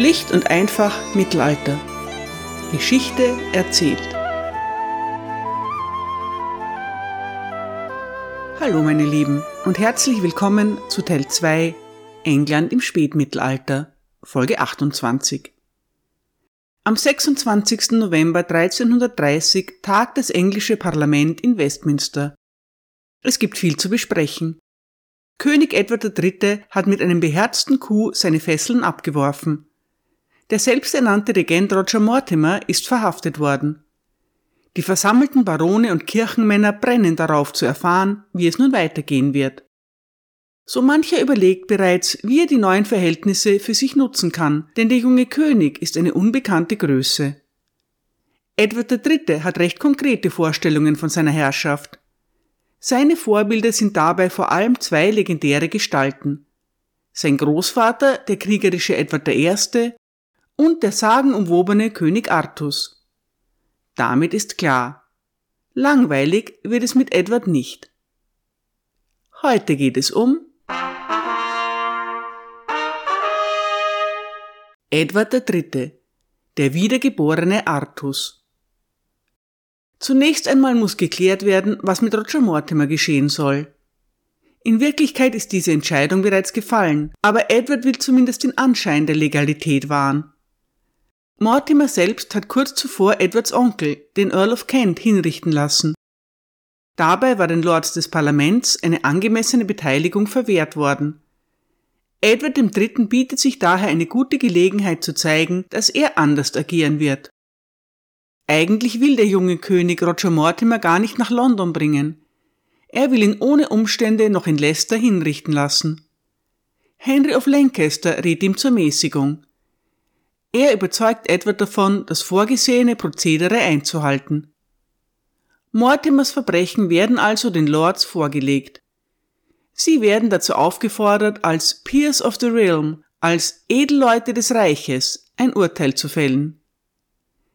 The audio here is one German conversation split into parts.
Schlicht und einfach Mittelalter. Geschichte erzählt. Hallo meine Lieben und herzlich willkommen zu Teil 2 England im Spätmittelalter, Folge 28. Am 26. November 1330 tagt das englische Parlament in Westminster. Es gibt viel zu besprechen. König Edward III. hat mit einem beherzten Coup seine Fesseln abgeworfen. Der selbsternannte Regent Roger Mortimer ist verhaftet worden. Die versammelten Barone und Kirchenmänner brennen darauf zu erfahren, wie es nun weitergehen wird. So mancher überlegt bereits, wie er die neuen Verhältnisse für sich nutzen kann, denn der junge König ist eine unbekannte Größe. Edward III. hat recht konkrete Vorstellungen von seiner Herrschaft. Seine Vorbilder sind dabei vor allem zwei legendäre Gestalten. Sein Großvater, der kriegerische Edward I. und der sagenumwobene König Artus. Damit ist klar, langweilig wird es mit Edward nicht. Heute geht es um Edward III., der wiedergeborene Artus. Zunächst einmal muss geklärt werden, was mit Roger Mortimer geschehen soll. In Wirklichkeit ist diese Entscheidung bereits gefallen, aber Edward will zumindest den Anschein der Legalität wahren. Mortimer selbst hat kurz zuvor Edwards Onkel, den Earl of Kent, hinrichten lassen. Dabei war den Lords des Parlaments eine angemessene Beteiligung verwehrt worden. Edward III. bietet sich daher eine gute Gelegenheit zu zeigen, dass er anders agieren wird. Eigentlich will der junge König Roger Mortimer gar nicht nach London bringen. Er will ihn ohne Umstände noch in Leicester hinrichten lassen. Henry of Lancaster rät ihm zur Mäßigung. Er überzeugt Edward davon, das vorgesehene Prozedere einzuhalten. Mortimers Verbrechen werden also den Lords vorgelegt. Sie werden dazu aufgefordert, als Peers of the Realm, als Edelleute des Reiches, ein Urteil zu fällen.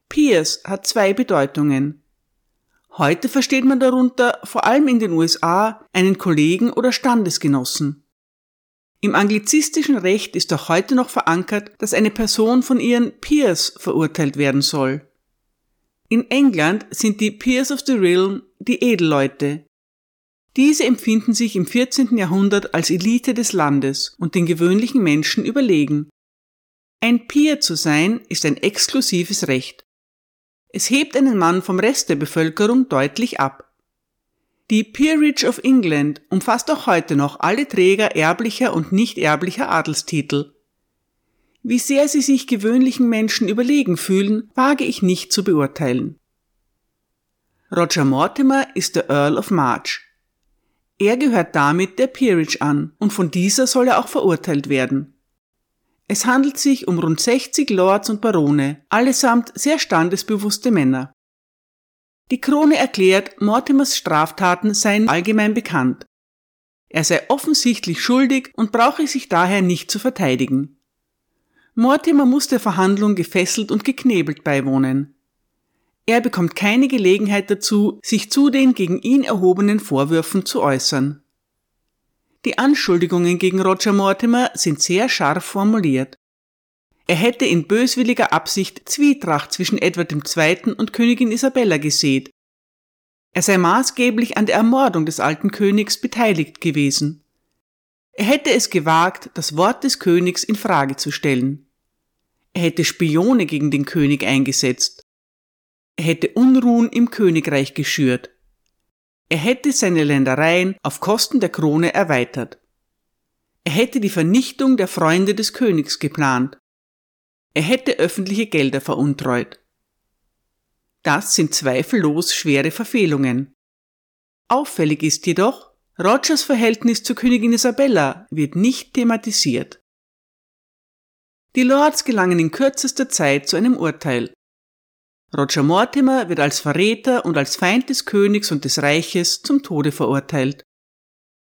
Peers hat zwei Bedeutungen. Heute versteht man darunter vor allem in den USA einen Kollegen oder Standesgenossen. Im anglizistischen Recht ist auch heute noch verankert, dass eine Person von ihren Peers verurteilt werden soll. In England sind die Peers of the Realm die Edelleute. Diese empfinden sich im 14. Jahrhundert als Elite des Landes und den gewöhnlichen Menschen überlegen. Ein Peer zu sein ist ein exklusives Recht. Es hebt einen Mann vom Rest der Bevölkerung deutlich ab. Die Peerage of England umfasst auch heute noch alle Träger erblicher und nicht erblicher Adelstitel. Wie sehr sie sich gewöhnlichen Menschen überlegen fühlen, wage ich nicht zu beurteilen. Roger Mortimer ist der Earl of March. Er gehört damit der Peerage an und von dieser soll er auch verurteilt werden. Es handelt sich um rund 60 Lords und Barone, allesamt sehr standesbewusste Männer. Die Krone erklärt, Mortimers Straftaten seien allgemein bekannt. Er sei offensichtlich schuldig und brauche sich daher nicht zu verteidigen. Mortimer muss der Verhandlung gefesselt und geknebelt beiwohnen. Er bekommt keine Gelegenheit dazu, sich zu den gegen ihn erhobenen Vorwürfen zu äußern. Die Anschuldigungen gegen Roger Mortimer sind sehr scharf formuliert. Er hätte in böswilliger Absicht Zwietracht zwischen Edward II. und Königin Isabella gesät. Er sei maßgeblich an der Ermordung des alten Königs beteiligt gewesen. Er hätte es gewagt, das Wort des Königs in Frage zu stellen. Er hätte Spione gegen den König eingesetzt. Er hätte Unruhen im Königreich geschürt. Er hätte seine Ländereien auf Kosten der Krone erweitert. Er hätte die Vernichtung der Freunde des Königs geplant. Er hätte öffentliche Gelder veruntreut. Das sind zweifellos schwere Verfehlungen. Auffällig ist jedoch, Rogers Verhältnis zur Königin Isabella wird nicht thematisiert. Die Lords gelangen in kürzester Zeit zu einem Urteil. Roger Mortimer wird als Verräter und als Feind des Königs und des Reiches zum Tode verurteilt.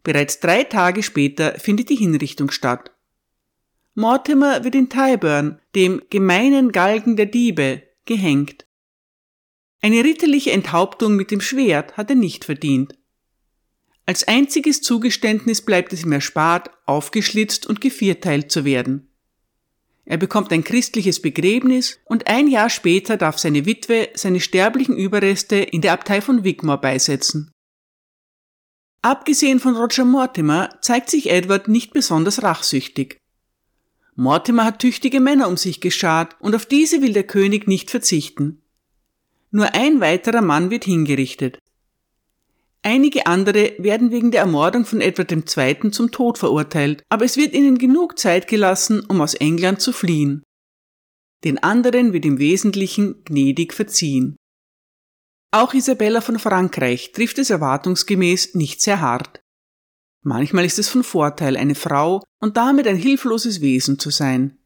Bereits drei Tage später findet die Hinrichtung statt. Mortimer wird in Tyburn, dem gemeinen Galgen der Diebe, gehängt. Eine ritterliche Enthauptung mit dem Schwert hat er nicht verdient. Als einziges Zugeständnis bleibt es ihm erspart, aufgeschlitzt und gevierteilt zu werden. Er bekommt ein christliches Begräbnis und ein Jahr später darf seine Witwe seine sterblichen Überreste in der Abtei von Wigmore beisetzen. Abgesehen von Roger Mortimer zeigt sich Edward nicht besonders rachsüchtig. Mortimer hat tüchtige Männer um sich geschart und auf diese will der König nicht verzichten. Nur ein weiterer Mann wird hingerichtet. Einige andere werden wegen der Ermordung von Edward II. zum Tod verurteilt, aber es wird ihnen genug Zeit gelassen, um aus England zu fliehen. Den anderen wird im Wesentlichen gnädig verziehen. Auch Isabella von Frankreich trifft es erwartungsgemäß nicht sehr hart. Manchmal ist es von Vorteil, eine Frau und damit ein hilfloses Wesen zu sein.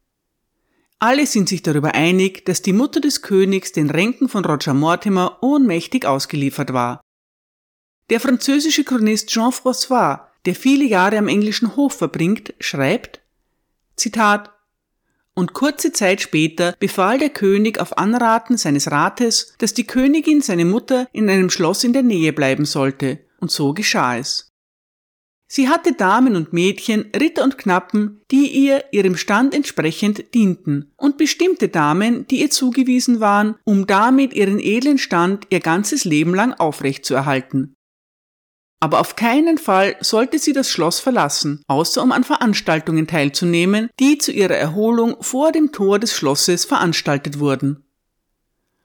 Alle sind sich darüber einig, dass die Mutter des Königs den Ränken von Roger Mortimer ohnmächtig ausgeliefert war. Der französische Chronist Jean-François, der viele Jahre am englischen Hof verbringt, schreibt, Zitat, und kurze Zeit später befahl der König auf Anraten seines Rates, dass die Königin seine Mutter in einem Schloss in der Nähe bleiben sollte, und so geschah es. Sie hatte Damen und Mädchen, Ritter und Knappen, die ihr ihrem Stand entsprechend dienten, und bestimmte Damen, die ihr zugewiesen waren, um damit ihren edlen Stand ihr ganzes Leben lang aufrechtzuerhalten. Aber auf keinen Fall sollte sie das Schloss verlassen, außer um an Veranstaltungen teilzunehmen, die zu ihrer Erholung vor dem Tor des Schlosses veranstaltet wurden.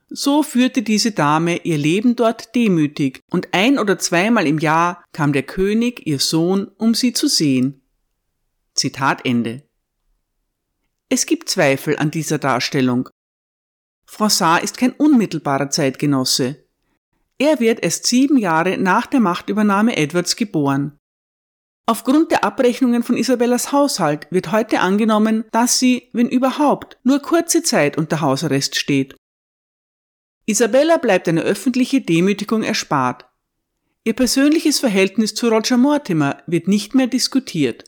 So führte diese Dame ihr Leben dort demütig, und ein oder zweimal im Jahr kam der König, ihr Sohn, um sie zu sehen. Zitat Ende. Es gibt Zweifel an dieser Darstellung. Froissart ist kein unmittelbarer Zeitgenosse. Er wird erst sieben Jahre nach der Machtübernahme Edwards geboren. Aufgrund der Abrechnungen von Isabellas Haushalt wird heute angenommen, dass sie, wenn überhaupt, nur kurze Zeit unter Hausarrest steht Isabella bleibt eine öffentliche Demütigung erspart. Ihr persönliches Verhältnis zu Roger Mortimer wird nicht mehr diskutiert.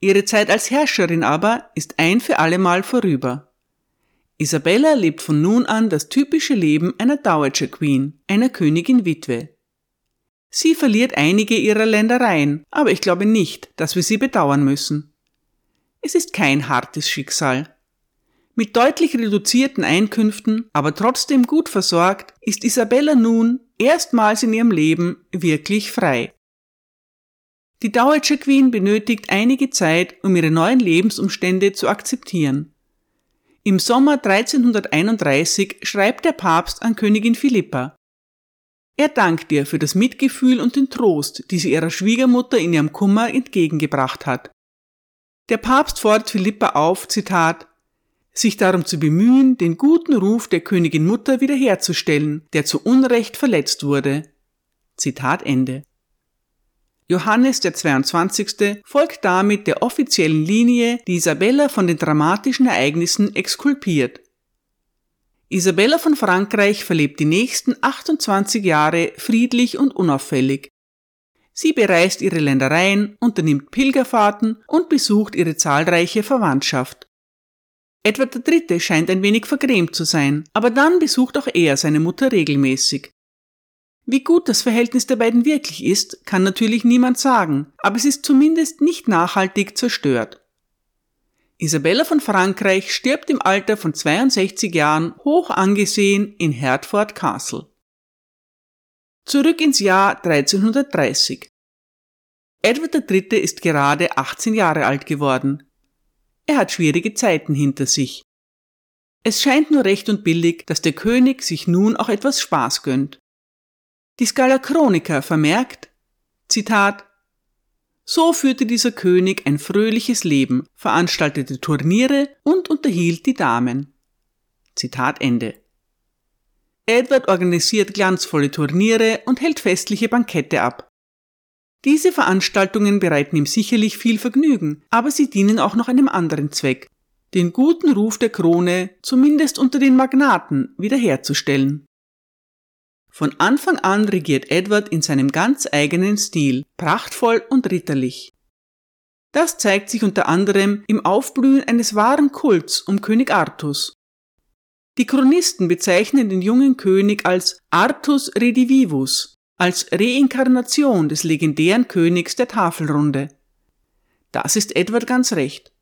Ihre Zeit als Herrscherin aber ist ein für allemal vorüber. Isabella lebt von nun an das typische Leben einer Dowager Queen, einer Königin Witwe. Sie verliert einige ihrer Ländereien, aber ich glaube nicht, dass wir sie bedauern müssen. Es ist kein hartes Schicksal. Mit deutlich reduzierten Einkünften, aber trotzdem gut versorgt, ist Isabella nun erstmals in ihrem Leben wirklich frei. Die Dowager Queen benötigt einige Zeit, um ihre neuen Lebensumstände zu akzeptieren. Im Sommer 1331 schreibt der Papst an Königin Philippa. Er dankt ihr für das Mitgefühl und den Trost, die sie ihrer Schwiegermutter in ihrem Kummer entgegengebracht hat. Der Papst fordert Philippa auf, Zitat, sich darum zu bemühen, den guten Ruf der Königin Mutter wiederherzustellen, der zu Unrecht verletzt wurde. Zitat Ende. Johannes der 22. folgt damit der offiziellen Linie, die Isabella von den dramatischen Ereignissen exkulpiert. Isabella von Frankreich verlebt die nächsten 28 Jahre friedlich und unauffällig. Sie bereist ihre Ländereien, unternimmt Pilgerfahrten und besucht ihre zahlreiche Verwandtschaft. Edward III. scheint ein wenig vergrämt zu sein, aber dann besucht auch er seine Mutter regelmäßig. Wie gut das Verhältnis der beiden wirklich ist, kann natürlich niemand sagen, aber es ist zumindest nicht nachhaltig zerstört. Isabella von Frankreich stirbt im Alter von 62 Jahren hoch angesehen in Hertford Castle. Zurück ins Jahr 1330. Edward III. ist gerade 18 Jahre alt geworden. Er hat schwierige Zeiten hinter sich. Es scheint nur recht und billig, dass der König sich nun auch etwas Spaß gönnt. Die Scala Chronica vermerkt, Zitat, so führte dieser König ein fröhliches Leben, veranstaltete Turniere und unterhielt die Damen. Zitat Ende. Edward organisiert glanzvolle Turniere und hält festliche Bankette ab. Diese Veranstaltungen bereiten ihm sicherlich viel Vergnügen, aber sie dienen auch noch einem anderen Zweck, den guten Ruf der Krone, zumindest unter den Magnaten, wiederherzustellen. Von Anfang an regiert Edward in seinem ganz eigenen Stil, prachtvoll und ritterlich. Das zeigt sich unter anderem im Aufblühen eines wahren Kults um König Artus. Die Chronisten bezeichnen den jungen König als Artus Redivivus, als Reinkarnation des legendären Königs der Tafelrunde. Das ist Edward ganz recht.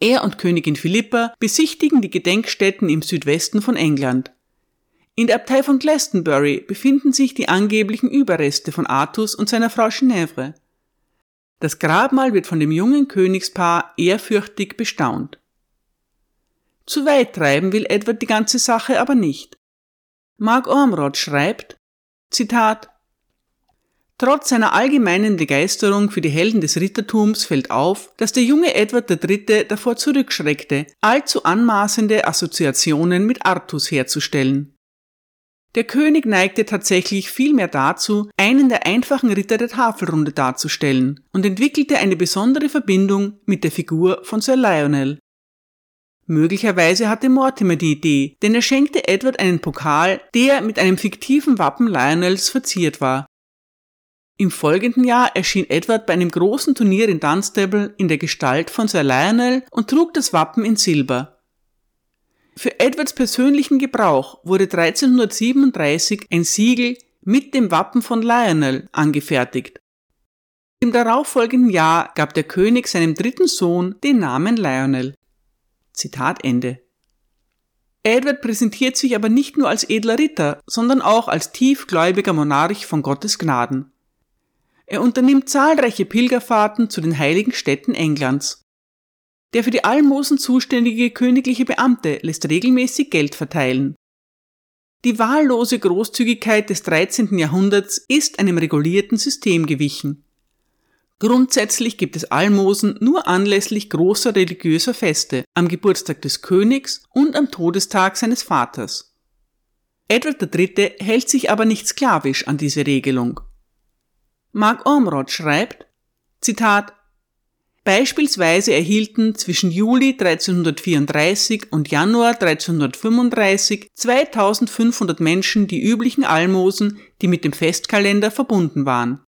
Er und Königin Philippa besichtigen die Gedenkstätten im Südwesten von England. In der Abtei von Glastonbury befinden sich die angeblichen Überreste von Artus und seiner Frau Ginevre. Das Grabmal wird von dem jungen Königspaar ehrfürchtig bestaunt. Zu weit treiben will Edward die ganze Sache aber nicht. Mark Ormrod schreibt, Zitat, Trotz seiner allgemeinen Begeisterung für die Helden des Rittertums fällt auf, dass der junge Edward III. davor zurückschreckte, allzu anmaßende Assoziationen mit Artus herzustellen. Der König neigte tatsächlich vielmehr dazu, einen der einfachen Ritter der Tafelrunde darzustellen und entwickelte eine besondere Verbindung mit der Figur von Sir Lionel. Möglicherweise hatte Mortimer die Idee, denn er schenkte Edward einen Pokal, der mit einem fiktiven Wappen Lionels verziert war. Im folgenden Jahr erschien Edward bei einem großen Turnier in Dunstable in der Gestalt von Sir Lionel und trug das Wappen in Silber. Für Edwards persönlichen Gebrauch wurde 1337 ein Siegel mit dem Wappen von Lionel angefertigt. Im darauffolgenden Jahr gab der König seinem dritten Sohn den Namen Lionel. Zitat Ende. Edward präsentiert sich aber nicht nur als edler Ritter, sondern auch als tiefgläubiger Monarch von Gottes Gnaden. Er unternimmt zahlreiche Pilgerfahrten zu den heiligen Städten Englands. Der für die Almosen zuständige königliche Beamte lässt regelmäßig Geld verteilen. Die wahllose Großzügigkeit des 13. Jahrhunderts ist einem regulierten System gewichen. Grundsätzlich gibt es Almosen nur anlässlich großer religiöser Feste, am Geburtstag des Königs und am Todestag seines Vaters. Edward III. hält sich aber nicht sklavisch an diese Regelung. Mark Ormrod schreibt, Zitat, Beispielsweise erhielten zwischen Juli 1334 und Januar 1335 2500 Menschen die üblichen Almosen, die mit dem Festkalender verbunden waren.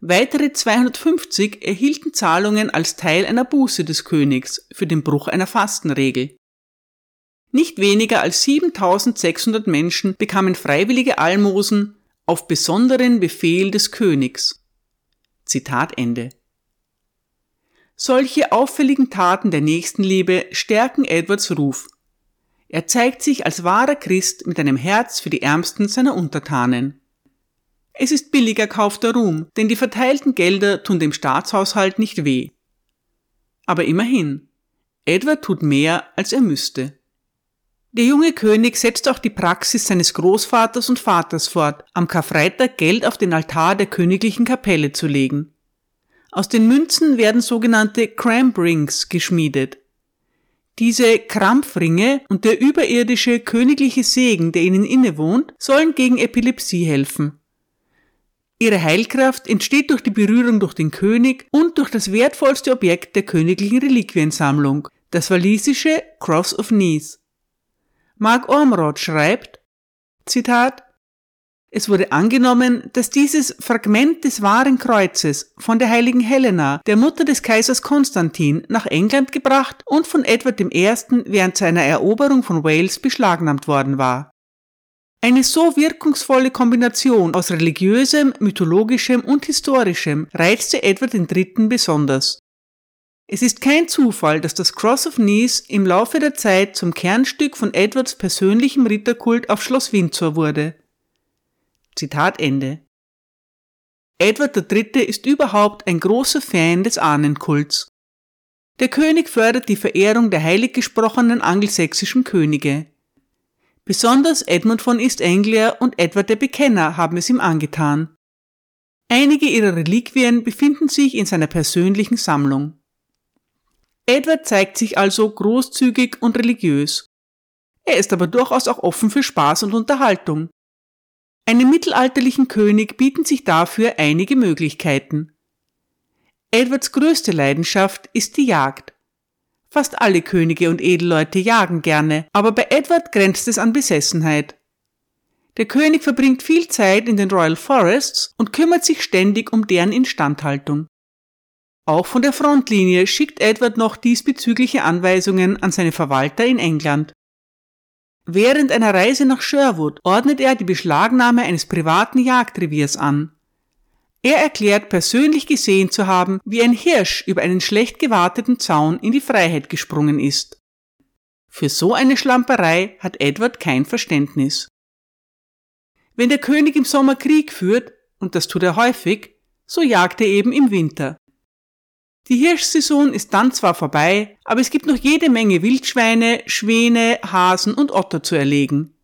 Weitere 250 erhielten Zahlungen als Teil einer Buße des Königs für den Bruch einer Fastenregel. Nicht weniger als 7600 Menschen bekamen freiwillige Almosen auf besonderen Befehl des Königs. Zitat Ende. Solche auffälligen Taten der Nächstenliebe stärken Edwards Ruf. Er zeigt sich als wahrer Christ mit einem Herz für die Ärmsten seiner Untertanen. Es ist billiger kaufter Ruhm, denn die verteilten Gelder tun dem Staatshaushalt nicht weh. Aber immerhin, Edward tut mehr, als er müsste. Der junge König setzt auch die Praxis seines Großvaters und Vaters fort, am Karfreitag Geld auf den Altar der königlichen Kapelle zu legen. Aus den Münzen werden sogenannte Cramp Rings geschmiedet. Diese Krampfringe und der überirdische königliche Segen, der ihnen innewohnt, sollen gegen Epilepsie helfen. Ihre Heilkraft entsteht durch die Berührung durch den König und durch das wertvollste Objekt der königlichen Reliquiensammlung, das walisische Cross of Nice. Mark Ormrod schreibt, Zitat, es wurde angenommen, dass dieses Fragment des wahren Kreuzes von der heiligen Helena, der Mutter des Kaisers Konstantin, nach England gebracht und von Edward I. während seiner Eroberung von Wales beschlagnahmt worden war. Eine so wirkungsvolle Kombination aus religiösem, mythologischem und historischem reizte Edward III. besonders. Es ist kein Zufall, dass das Cross of Nice im Laufe der Zeit zum Kernstück von Edwards persönlichem Ritterkult auf Schloss Windsor wurde. Zitat Ende. Edward III. ist überhaupt ein großer Fan des Ahnenkults. Der König fördert die Verehrung der heilig gesprochenen angelsächsischen Könige. Besonders Edmund von East Anglia und Edward der Bekenner haben es ihm angetan. Einige ihrer Reliquien befinden sich in seiner persönlichen Sammlung. Edward zeigt sich also großzügig und religiös. Er ist aber durchaus auch offen für Spaß und Unterhaltung. Einem mittelalterlichen König bieten sich dafür einige Möglichkeiten. Edwards größte Leidenschaft ist die Jagd. Fast alle Könige und Edelleute jagen gerne, aber bei Edward grenzt es an Besessenheit. Der König verbringt viel Zeit in den Royal Forests und kümmert sich ständig um deren Instandhaltung. Auch von der Frontlinie schickt Edward noch diesbezügliche Anweisungen an seine Verwalter in England. Während einer Reise nach Sherwood ordnet er die Beschlagnahme eines privaten Jagdreviers an. Er erklärt persönlich gesehen zu haben, wie ein Hirsch über einen schlecht gewarteten Zaun in die Freiheit gesprungen ist. Für so eine Schlamperei hat Edward kein Verständnis. Wenn der König im Sommer Krieg führt, und das tut er häufig, so jagt er eben im Winter. Die Hirschsaison ist dann zwar vorbei, aber es gibt noch jede Menge Wildschweine, Schwäne, Hasen und Otter zu erlegen.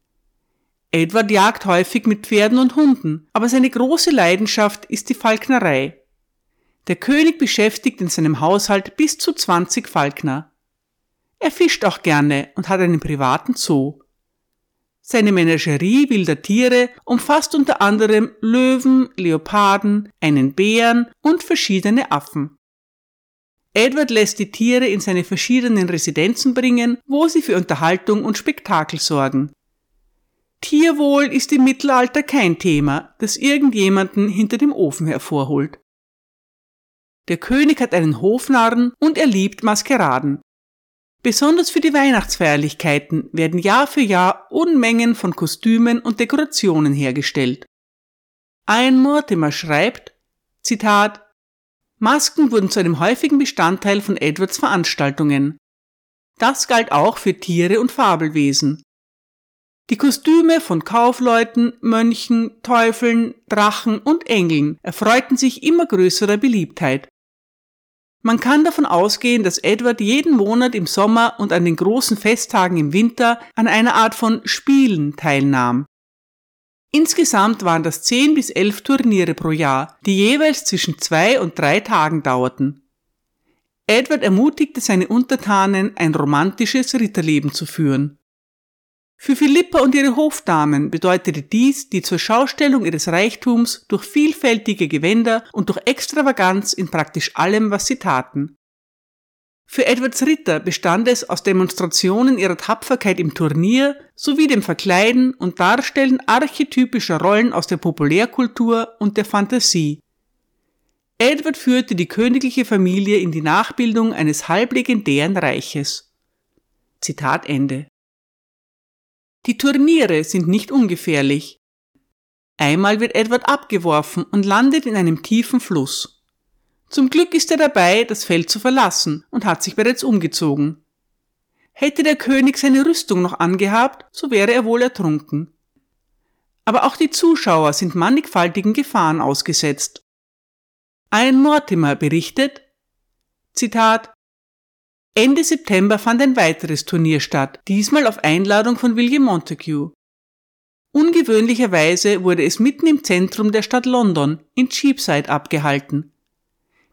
Edward jagt häufig mit Pferden und Hunden, aber seine große Leidenschaft ist die Falknerei. Der König beschäftigt in seinem Haushalt bis zu 20 Falkner. Er fischt auch gerne und hat einen privaten Zoo. Seine Menagerie wilder Tiere umfasst unter anderem Löwen, Leoparden, einen Bären und verschiedene Affen. Edward lässt die Tiere in seine verschiedenen Residenzen bringen, wo sie für Unterhaltung und Spektakel sorgen. Tierwohl ist im Mittelalter kein Thema, das irgendjemanden hinter dem Ofen hervorholt. Der König hat einen Hofnarren und er liebt Maskeraden. Besonders für die Weihnachtsfeierlichkeiten werden Jahr für Jahr Unmengen von Kostümen und Dekorationen hergestellt. Ian Mortimer schreibt, Zitat, Masken wurden zu einem häufigen Bestandteil von Edwards Veranstaltungen. Das galt auch für Tiere und Fabelwesen. Die Kostüme von Kaufleuten, Mönchen, Teufeln, Drachen und Engeln erfreuten sich immer größerer Beliebtheit. Man kann davon ausgehen, dass Edward jeden Monat im Sommer und an den großen Festtagen im Winter an einer Art von Spielen teilnahm. Insgesamt waren das zehn bis elf Turniere pro Jahr, die jeweils zwischen zwei und drei Tagen dauerten. Edward ermutigte seine Untertanen, ein romantisches Ritterleben zu führen. Für Philippa und ihre Hofdamen bedeutete dies die zur Schaustellung ihres Reichtums durch vielfältige Gewänder und durch Extravaganz in praktisch allem, was sie taten. Für Edwards Ritter bestand es aus Demonstrationen ihrer Tapferkeit im Turnier sowie dem Verkleiden und Darstellen archetypischer Rollen aus der Populärkultur und der Fantasie. Edward führte die königliche Familie in die Nachbildung eines halblegendären Reiches. Zitat Ende. Die Turniere sind nicht ungefährlich. Einmal wird Edward abgeworfen und landet in einem tiefen Fluss. Zum Glück ist er dabei, das Feld zu verlassen und hat sich bereits umgezogen. Hätte der König seine Rüstung noch angehabt, so wäre er wohl ertrunken. Aber auch die Zuschauer sind mannigfaltigen Gefahren ausgesetzt. Ein Mortimer berichtet, Zitat, Ende September fand ein weiteres Turnier statt, diesmal auf Einladung von William Montague. Ungewöhnlicherweise wurde es mitten im Zentrum der Stadt London, in Cheapside, abgehalten.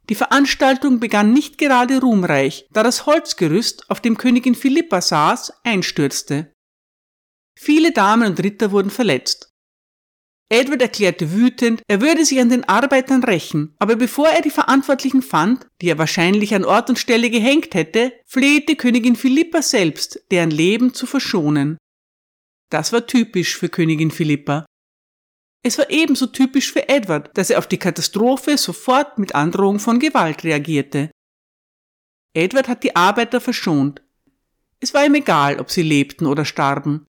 Die Veranstaltung begann nicht gerade ruhmreich, da das Holzgerüst, auf dem Königin Philippa saß, einstürzte. Viele Damen und Ritter wurden verletzt. Edward erklärte wütend, er würde sich an den Arbeitern rächen, aber bevor er die Verantwortlichen fand, die er wahrscheinlich an Ort und Stelle gehängt hätte, flehte Königin Philippa selbst, deren Leben zu verschonen. Das war typisch für Königin Philippa. Es war ebenso typisch für Edward, dass er auf die Katastrophe sofort mit Androhung von Gewalt reagierte. Edward hat die Arbeiter verschont. Es war ihm egal, ob sie lebten oder starben.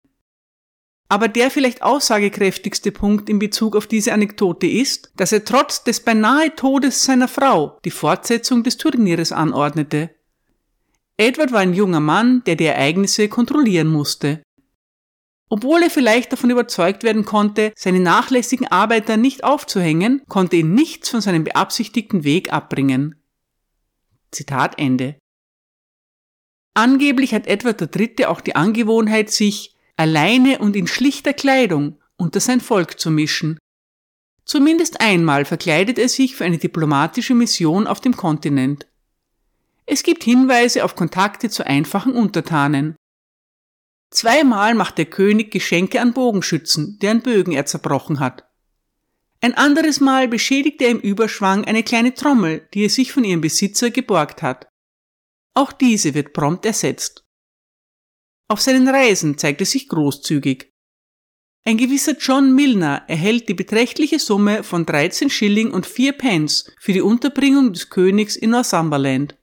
Aber der vielleicht aussagekräftigste Punkt in Bezug auf diese Anekdote ist, dass er trotz des beinahe Todes seiner Frau die Fortsetzung des Turnieres anordnete. Edward war ein junger Mann, der die Ereignisse kontrollieren musste. Obwohl er vielleicht davon überzeugt werden konnte, seine nachlässigen Arbeiter nicht aufzuhängen, konnte ihn nichts von seinem beabsichtigten Weg abbringen. Zitat Ende. Angeblich hat Edward III. auch die Angewohnheit, sich alleine und in schlichter Kleidung unter sein Volk zu mischen. Zumindest einmal verkleidet er sich für eine diplomatische Mission auf dem Kontinent. Es gibt Hinweise auf Kontakte zu einfachen Untertanen. Zweimal macht der König Geschenke an Bogenschützen, deren Bögen er zerbrochen hat. Ein anderes Mal beschädigt er im Überschwang eine kleine Trommel, die er sich von ihrem Besitzer geborgt hat. Auch diese wird prompt ersetzt. Auf seinen Reisen zeigt er sich großzügig. Ein gewisser John Milner erhält die beträchtliche Summe von 13 Schilling und 4 Pence für die Unterbringung des Königs in Northumberland.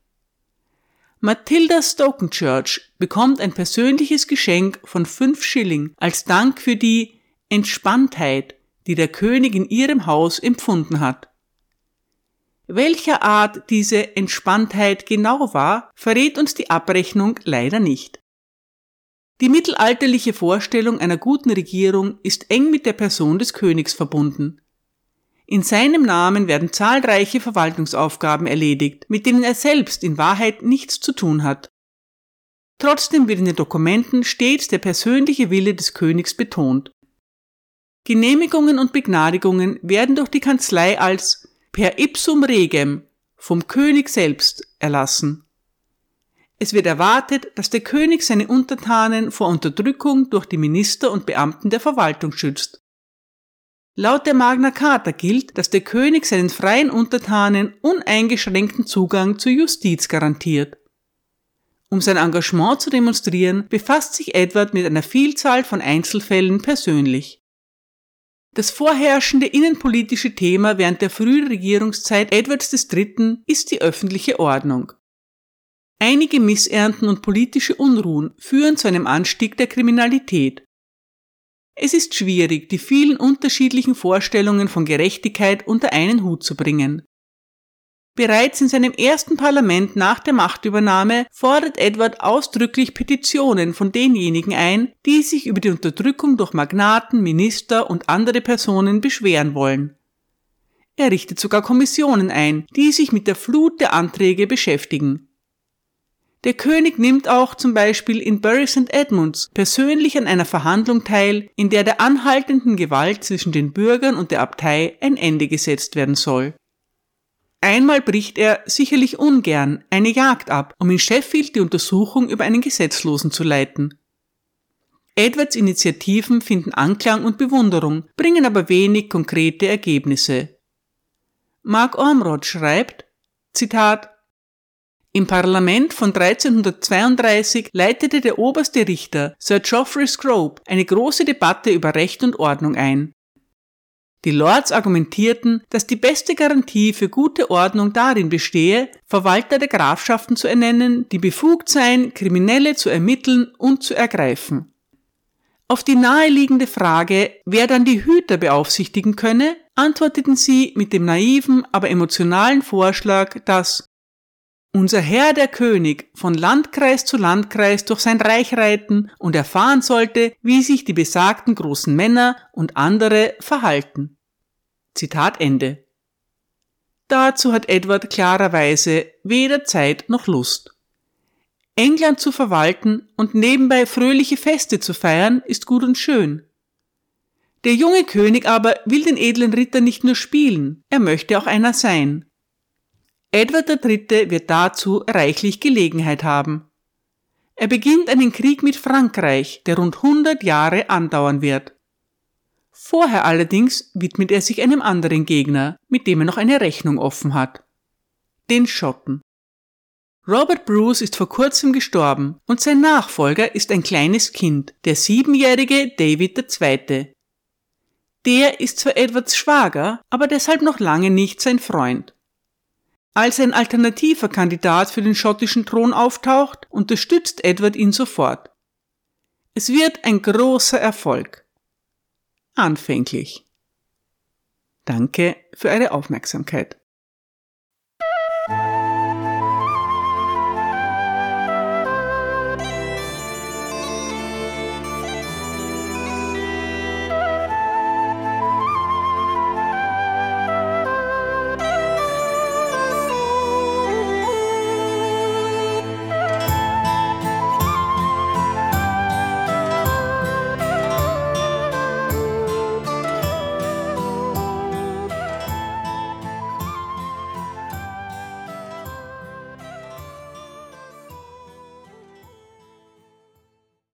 Matilda Stokenchurch bekommt ein persönliches Geschenk von 5 Schilling als Dank für die Entspanntheit, die der König in ihrem Haus empfunden hat. Welcher Art diese Entspanntheit genau war, verrät uns die Abrechnung leider nicht. Die mittelalterliche Vorstellung einer guten Regierung ist eng mit der Person des Königs verbunden. In seinem Namen werden zahlreiche Verwaltungsaufgaben erledigt, mit denen er selbst in Wahrheit nichts zu tun hat. Trotzdem wird in den Dokumenten stets der persönliche Wille des Königs betont. Genehmigungen und Begnadigungen werden durch die Kanzlei als per ipsum regem vom König selbst erlassen. Es wird erwartet, dass der König seine Untertanen vor Unterdrückung durch die Minister und Beamten der Verwaltung schützt. Laut der Magna Carta gilt, dass der König seinen freien Untertanen uneingeschränkten Zugang zur Justiz garantiert. Um sein Engagement zu demonstrieren, befasst sich Edward mit einer Vielzahl von Einzelfällen persönlich. Das vorherrschende innenpolitische Thema während der frühen Regierungszeit Edwards III. ist die öffentliche Ordnung. Einige Missernten und politische Unruhen führen zu einem Anstieg der Kriminalität. Es ist schwierig, die vielen unterschiedlichen Vorstellungen von Gerechtigkeit unter einen Hut zu bringen. Bereits in seinem ersten Parlament nach der Machtübernahme fordert Edward ausdrücklich Petitionen von denjenigen ein, die sich über die Unterdrückung durch Magnaten, Minister und andere Personen beschweren wollen. Er richtet sogar Kommissionen ein, die sich mit der Flut der Anträge beschäftigen. Der König nimmt auch zum Beispiel in Bury St. Edmunds persönlich an einer Verhandlung teil, in der der anhaltenden Gewalt zwischen den Bürgern und der Abtei ein Ende gesetzt werden soll. Einmal bricht er sicherlich ungern eine Jagd ab, um in Sheffield die Untersuchung über einen Gesetzlosen zu leiten. Edwards Initiativen finden Anklang und Bewunderung, bringen aber wenig konkrete Ergebnisse. Mark Ormrod schreibt, Zitat, im Parlament von 1332 leitete der oberste Richter Sir Geoffrey Scrope eine große Debatte über Recht und Ordnung ein. Die Lords argumentierten, dass die beste Garantie für gute Ordnung darin bestehe, Verwalter der Grafschaften zu ernennen, die befugt seien, Kriminelle zu ermitteln und zu ergreifen. Auf die naheliegende Frage, wer dann die Hüter beaufsichtigen könne, antworteten sie mit dem naiven, aber emotionalen Vorschlag, dass unser Herr der König von Landkreis zu Landkreis durch sein Reich reiten und erfahren sollte, wie sich die besagten großen Männer und andere verhalten. Zitat Ende. Dazu hat Edward klarerweise weder Zeit noch Lust. England zu verwalten und nebenbei fröhliche Feste zu feiern, ist gut und schön. Der junge König aber will den edlen Ritter nicht nur spielen, er möchte auch einer sein. Edward III. wird dazu reichlich Gelegenheit haben. Er beginnt einen Krieg mit Frankreich, der rund 100 Jahre andauern wird. Vorher allerdings widmet er sich einem anderen Gegner, mit dem er noch eine Rechnung offen hat. Den Schotten. Robert Bruce ist vor kurzem gestorben und sein Nachfolger ist ein kleines Kind, der siebenjährige David II. Der ist zwar Edwards Schwager, aber deshalb noch lange nicht sein Freund. Als ein alternativer Kandidat für den schottischen Thron auftaucht, unterstützt Edward ihn sofort. Es wird ein großer Erfolg. Anfänglich. Danke für eure Aufmerksamkeit.